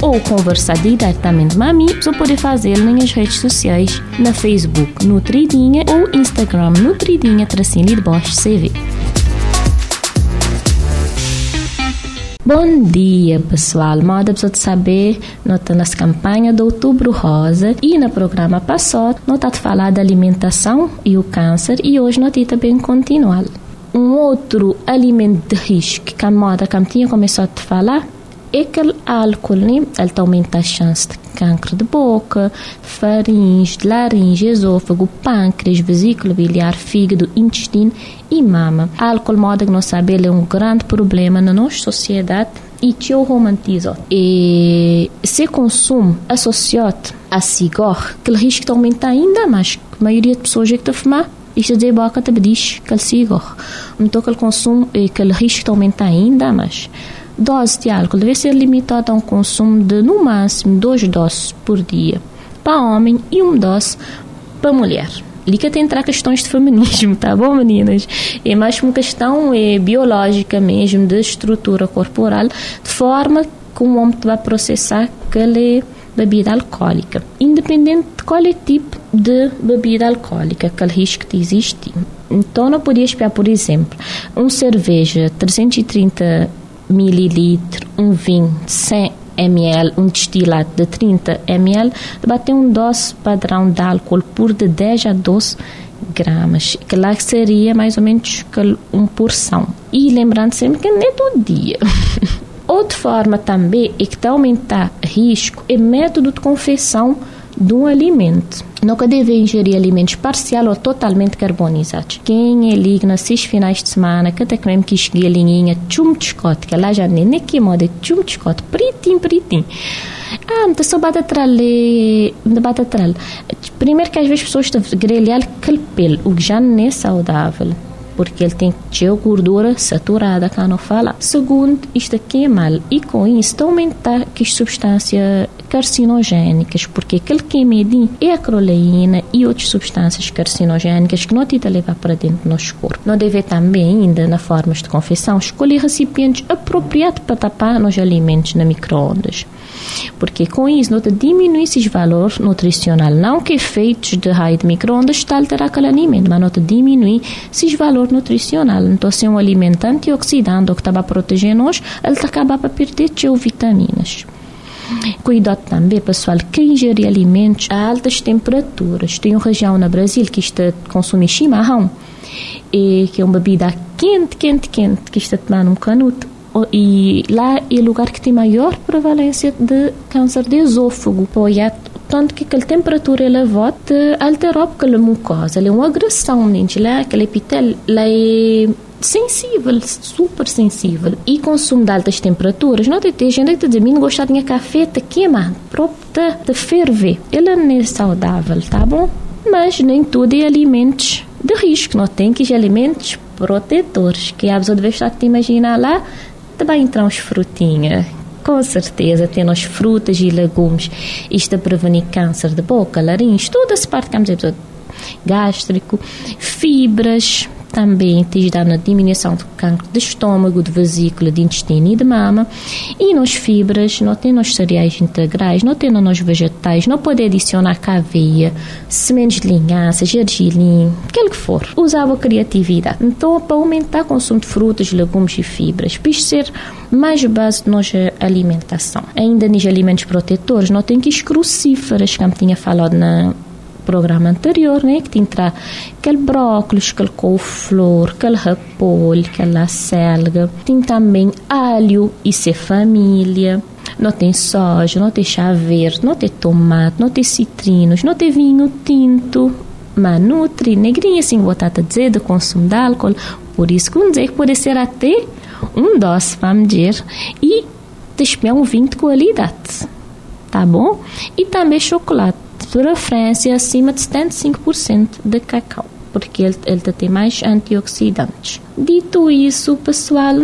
ou conversar diretamente com a mim, você pode fazer nas redes sociais, na Facebook Nutridinha ou Instagram Nutridinha Tracinho de Bosch CV. Bom dia, pessoal. Moda para saber, nós estamos na campanha do Outubro Rosa e no programa passado nós estamos falando da alimentação e o câncer e hoje nós também continuar. Um outro alimento de risco que a moda que tinha começado a falar aquele álcool, né? Ele aumenta a chance de câncer de boca, faringe, laringe, esôfago, pâncreas, vesícula biliar, fígado, intestino e mama. Álcool, modo que nós sabemos, é um grande problema na nossa sociedade e te romantiza. E se consumo associado a cigarro, que o risco aumenta ainda mais. A maioria das pessoas que estão fumar isto dizer boca te diz que o cigarro. Então, que o consumo e que o risco aumenta ainda mais dose de álcool deve ser limitada a um consumo de, no máximo, duas doses por dia para homem e uma dose para mulher. Liga tem entrar questões de feminismo, tá bom, meninas? É mais uma questão é, biológica mesmo, de estrutura corporal, de forma que o homem vai processar aquela bebida alcoólica. Independente de qual é tipo de bebida alcoólica, aquele risco que existe. Então, não podia espiar, por exemplo, uma cerveja 330 mililitro, um vinho de 100 ml, um destilado de 30 ml, bater um dose padrão de álcool por de 10 a 12 gramas, que lá seria mais ou menos uma porção. E lembrando sempre que não é todo dia. Outra forma também é que está aumentar risco é método de confecção de um alimento. Nunca deve ingerir alimentos parcial ou totalmente carbonizados. Quem é liga nesses finais de semana, que até mesmo que galinhinha, chum chocolate, que lá já nem que moda chum chocolate, pritinho, pritinho. Ah, então só bate atrás, bate atrás. Primeiro que às vezes as pessoas estão grelhar aquele pelo, o que já não é saudável porque ele tem teu gordura saturada, cá não fala. Segundo, isto aqui é mal e com isso aumenta que substâncias carcinogénicas, porque que medir é a croleína e outras substâncias carcinogénicas que não te levar para dentro do nosso corpo. Não deve também, ainda na formas de confecção, escolher recipientes apropriados para tapar os alimentos na microondas. Porque com isso nota diminui esses valores nutricional não que efeitos de raio de microondas está alterar aquele alimento mas nota diminui esses valores nutricional então se é um alimento antioxidante que estava a proteger nós ele acaba para perder as vitaminas Cuidado também, pessoal, que ingere alimentos a altas temperaturas. Tem uma região no Brasil que está consome chimarrão, e que é uma bebida quente, quente, quente, que está tomando um canuto e lá é o lugar que tem maior prevalência de câncer de esôfago. Apoia tanto que aquela temperatura elevada altera aquela mucosa, é uma agressão, gente, lá aquele epitel, lá é sensível, super sensível. E consumo de altas temperaturas, não tem gente que diz, não gosta de café, te queima, próprio de ferver. Ele não é saudável, tá bom? Mas nem tudo é alimentos de risco, não tem que ser alimentos protetores, que a pessoa deve estar te imaginar lá, também entram as frutinhas. Com certeza, tem as frutas e legumes. Isto a prevenir câncer de boca, laringe, toda essa parte que dizer, gástrico, fibras, também te ajudar na diminuição do cancro de estômago, de vesícula, de intestino e de mama. E nas fibras, não tem nos cereais integrais, não tem nos vegetais, não pode adicionar caveia, sementes de linhaça, gergelim, aquilo que for. Usava criatividade. Então, para aumentar o consumo de frutas, legumes e fibras, para ser mais base de nossa alimentação. Ainda nos alimentos protetores, não tem que as crucíferas, como tinha falado na programa anterior, né, que tinha aquele brócolis, aquele couve-flor, aquele repolho, aquela selga. Tem também alho e ser família. Não tem soja, não tem chá verde, não tem tomate, não tem citrinos, não tem vinho tinto. Mas nutri, negrinha assim, botar a dizer, do consumo de álcool. Por isso que dizer que pode ser até um doce, vamos dizer, e despejar um vinho de qualidade. tá bom? E também chocolate, preferência acima de 75% de cacau, porque ele, ele tem mais antioxidantes. Dito isso, pessoal,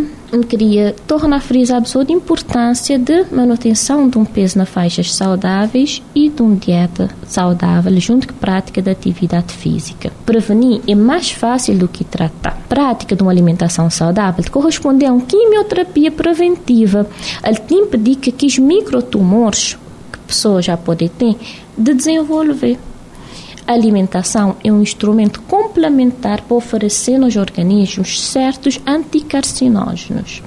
queria tornar a frisar a importância de manutenção de um peso nas faixas saudáveis e de uma dieta saudável junto com a prática de atividade física. Prevenir é mais fácil do que tratar. Prática de uma alimentação saudável corresponde a uma quimioterapia preventiva. Ele te impedir que os microtumores pessoa já pode ter de desenvolver. A alimentação é um instrumento complementar para oferecer nos organismos certos anticarcinógenos.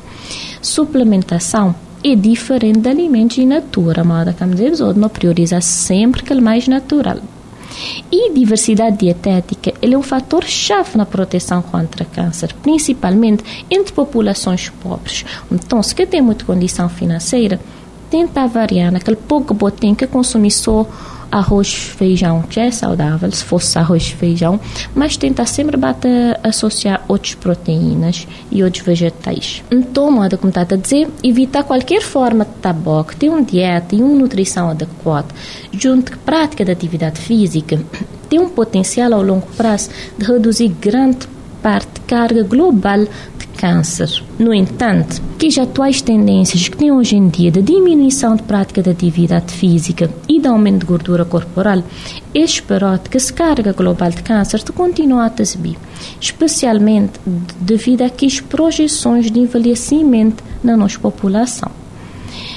Suplementação é diferente de alimentos in natura, mas como dizemos, não prioriza sempre aquele mais natural. E diversidade dietética ele é um fator chave na proteção contra câncer, principalmente entre populações pobres. Então, se tem muita condição financeira, tenta variar naquele pouco botem que consumir só arroz feijão, que é saudável, se fosse arroz feijão, mas tenta sempre bater, associar outras proteínas e outros vegetais. Então, modo como está a dizer, evitar qualquer forma de tabaco, ter uma dieta e uma nutrição adequada, junto com a prática de atividade física, tem um potencial ao longo prazo de reduzir grande parte carga global câncer. No entanto, que as atuais tendências que tem hoje em dia de diminuição de prática de atividade física e de aumento de gordura corporal, esperado que a carga global de câncer continue a subir, especialmente devido a que as projeções de envelhecimento na nossa população.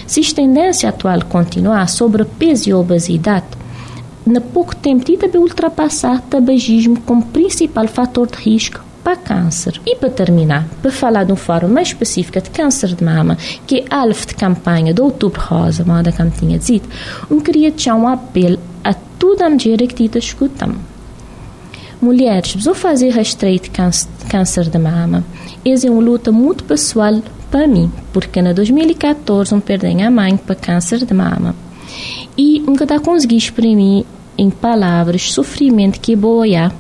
Se a tendência atual continuar sobre peso e obesidade, na pouco tempo, também ultrapassar o tabagismo como principal fator de risco para câncer. E para terminar, para falar de uma forma mais específica de câncer de mama, que é alvo de campanha do Outubro Rosa, moda como tinha dito, eu queria deixar um apelo a toda a mulher que está escutando. Mulheres, precisam fazer rastreio de câncer de mama. Essa é uma luta muito pessoal para mim, porque em 2014 eu perdi a mãe para câncer de mama. E nunca está conseguindo exprimir em palavras sofrimento que boia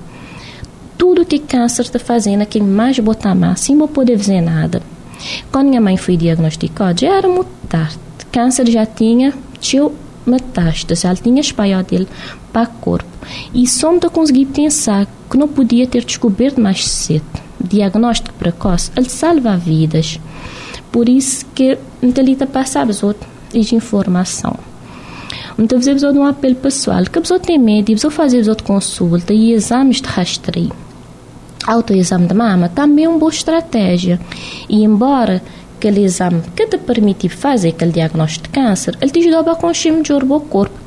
tudo que câncer está fazendo, quem mais botar mais, sem poder fazer nada. Quando minha mãe foi diagnosticada, já era muito tarde. Câncer já tinha, tinha metástase, já tinha espalhado dele para o corpo. E só não consegui pensar que não podia ter descoberto mais cedo. Diagnóstico precoce, ele salva vidas. Por isso que ele passava as outras informação. Então, você precisa de um apelo pessoal, que a pessoa tem medo, a pessoa fazer consulta e exames de rastreio autoexame de mama também é uma boa estratégia. E embora aquele exame que te permite fazer aquele diagnóstico de câncer, ele te ajuda a consciência melhor o corpo.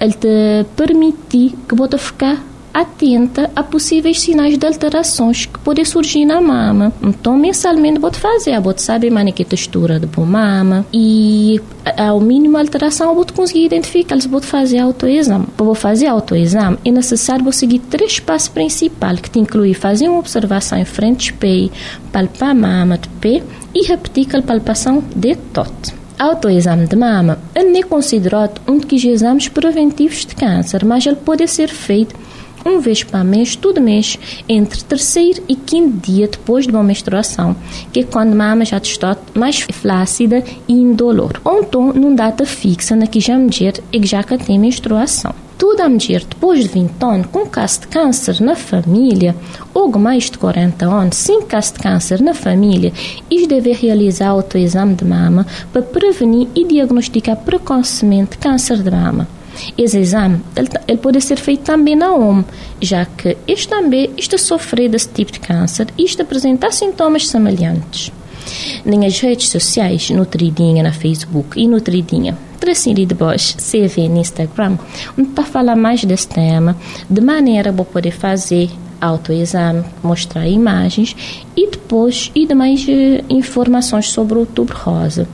Ele te permite que você ficar atenta a possíveis sinais de alterações que podem surgir na mama. Então, mensalmente, vou fazer, vou saber mais que textura de mama e ao mínimo alteração, vou conseguir identificar se vou fazer autoexame. Para fazer autoexame, é necessário vou seguir três passos principais, que inclui fazer uma observação em frente ao espelho, palpar a mama de pé e repetir a palpação de tot. Autoexame de mama é considerado um dos exames preventivos de câncer, mas ele pode ser feito uma vez para mês, todo mês, entre terceiro e quinto dia depois de uma menstruação, que é quando a mama já está mais flácida e indolor. Ou então, numa data fixa na que já mulher e já tem menstruação. Toda a mulher depois de 20 anos com caso de câncer na família ou mais de 40 anos sem caso de câncer na família, e deve realizar autoexame de mama para prevenir e diagnosticar precocemente câncer de mama. Esse exame ele, ele, pode ser feito também na OM, já que este também está sofrer desse tipo de câncer e está apresentar sintomas semelhantes. Nas redes sociais, Nutridinha na Facebook e Nutridinha Tracini de Bosch CV no Instagram, para falar mais desse tema, de maneira a poder fazer autoexame, mostrar imagens e depois e demais uh, informações sobre o Outubro Rosa.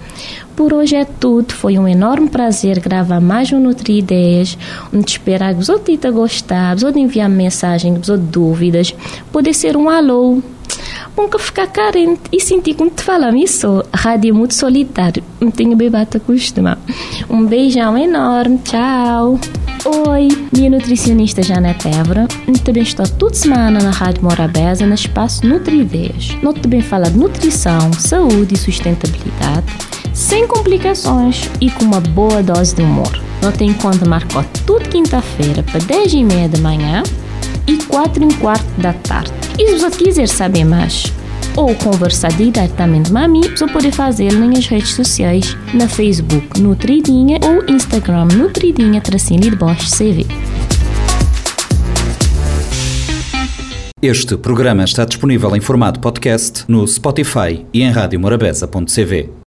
Por hoje é tudo. Foi um enorme prazer gravar mais um Nutri Ideias. Onde esperar que você tenha gostado, você enviar mensagem, você dúvidas. Pode ser um alô. Nunca ficar carente e sentir como te falar isso. Rádio é muito solitário. Não tenho bebata costuma. Um beijão enorme. Tchau. Oi, minha nutricionista Janete Évora. Também estou toda semana na Rádio Morabeza, no espaço Nutri Ideias. Nós também fala de nutrição, saúde e sustentabilidade sem complicações e com uma boa dose de humor. Não tem conta marcou tudo quinta-feira para 10 e meia da manhã e 4 e quarto da tarde. E se você quiser saber mais ou conversar diretamente com a mim, você pode fazer nas redes sociais, na Facebook Nutridinha ou Instagram Nutridinha Tracinho de Bosch CV. Este programa está disponível em formato podcast no Spotify e em radiomorabeza.cv.